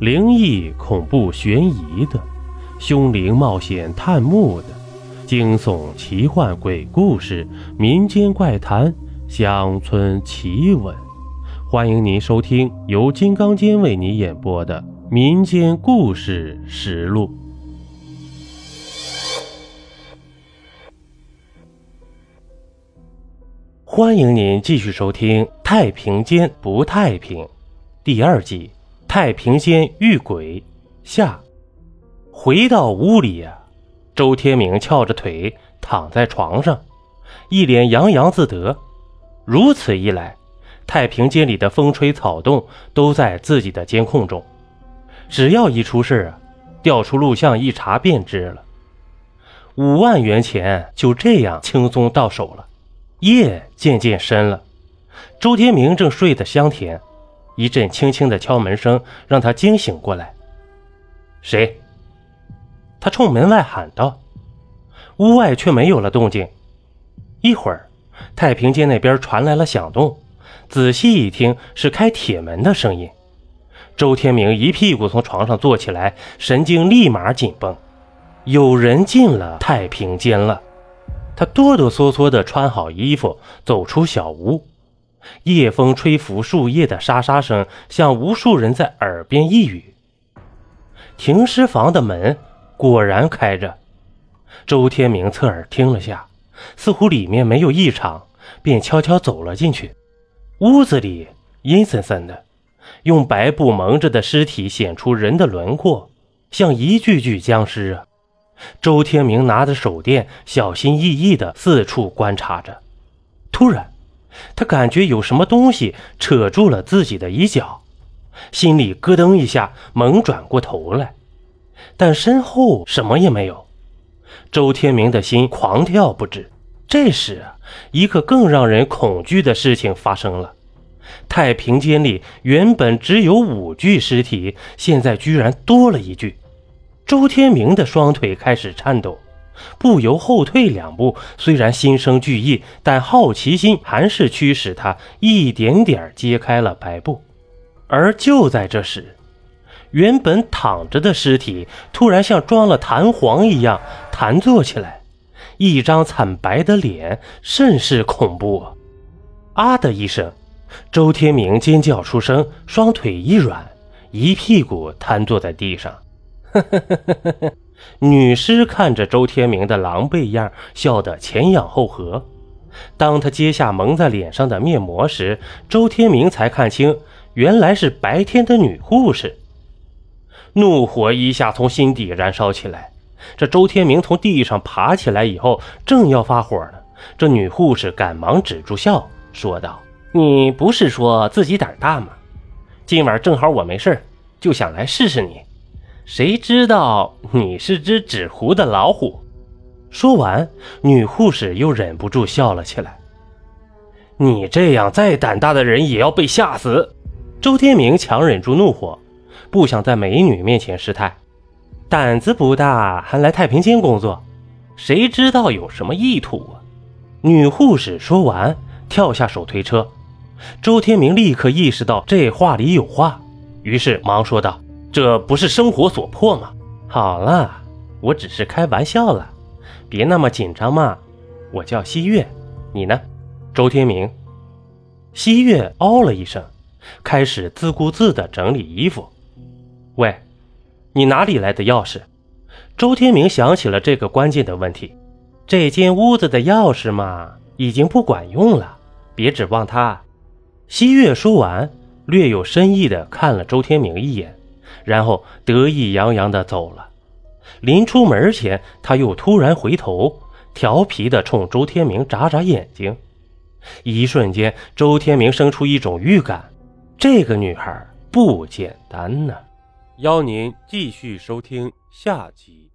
灵异、恐怖、悬疑的，凶灵冒险探墓的，惊悚、奇幻、鬼故事、民间怪谈、乡村奇闻，欢迎您收听由金刚间为你演播的《民间故事实录》。欢迎您继续收听《太平间不太平》第二季。太平间遇鬼下，回到屋里呀，周天明翘着腿躺在床上，一脸洋洋自得。如此一来，太平间里的风吹草动都在自己的监控中，只要一出事啊，调出录像一查便知了。五万元钱就这样轻松到手了。夜渐渐深了，周天明正睡得香甜。一阵轻轻的敲门声让他惊醒过来。谁？他冲门外喊道。屋外却没有了动静。一会儿，太平间那边传来了响动。仔细一听，是开铁门的声音。周天明一屁股从床上坐起来，神经立马紧绷。有人进了太平间了。他哆哆嗦嗦地穿好衣服，走出小屋。夜风吹拂树叶的沙沙声，像无数人在耳边呓语。停尸房的门果然开着，周天明侧耳听了下，似乎里面没有异常，便悄悄走了进去。屋子里阴森森的，用白布蒙着的尸体显出人的轮廓，像一具具僵尸啊！周天明拿着手电，小心翼翼地四处观察着，突然。他感觉有什么东西扯住了自己的衣角，心里咯噔一下，猛转过头来，但身后什么也没有。周天明的心狂跳不止。这时，一个更让人恐惧的事情发生了：太平间里原本只有五具尸体，现在居然多了一具。周天明的双腿开始颤抖。不由后退两步，虽然心生惧意，但好奇心还是驱使他一点点揭开了白布。而就在这时，原本躺着的尸体突然像装了弹簧一样弹坐起来，一张惨白的脸，甚是恐怖。啊的一声，周天明尖叫出声，双腿一软，一屁股瘫坐在地上。呵呵呵呵呵。女尸看着周天明的狼狈样，笑得前仰后合。当他揭下蒙在脸上的面膜时，周天明才看清，原来是白天的女护士。怒火一下从心底燃烧起来。这周天明从地上爬起来以后，正要发火呢，这女护士赶忙止住笑，说道：“你不是说自己胆大吗？今晚正好我没事就想来试试你。”谁知道你是只纸糊的老虎？说完，女护士又忍不住笑了起来。你这样再胆大的人也要被吓死。周天明强忍住怒火，不想在美女面前失态。胆子不大还来太平间工作，谁知道有什么意图啊？女护士说完，跳下手推车。周天明立刻意识到这话里有话，于是忙说道。这不是生活所迫吗？好了，我只是开玩笑了，别那么紧张嘛。我叫西月，你呢？周天明。西月哦了一声，开始自顾自地整理衣服。喂，你哪里来的钥匙？周天明想起了这个关键的问题。这间屋子的钥匙嘛，已经不管用了，别指望它。西月说完，略有深意地看了周天明一眼。然后得意洋洋地走了。临出门前，他又突然回头，调皮地冲周天明眨眨眼睛。一瞬间，周天明生出一种预感：这个女孩不简单呢。邀您继续收听下集。